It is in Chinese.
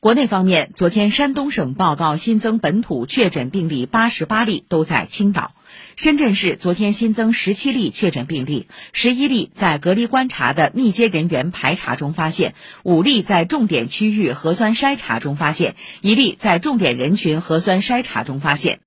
国内方面昨天山东省报告新增本土确诊病例八十八例都在青岛。深圳市昨天新增十七例确诊病例十一例在隔离观察的密接人员排查中发现五例在重点区域核酸筛查中发现一例在重点人群核酸筛查中发现。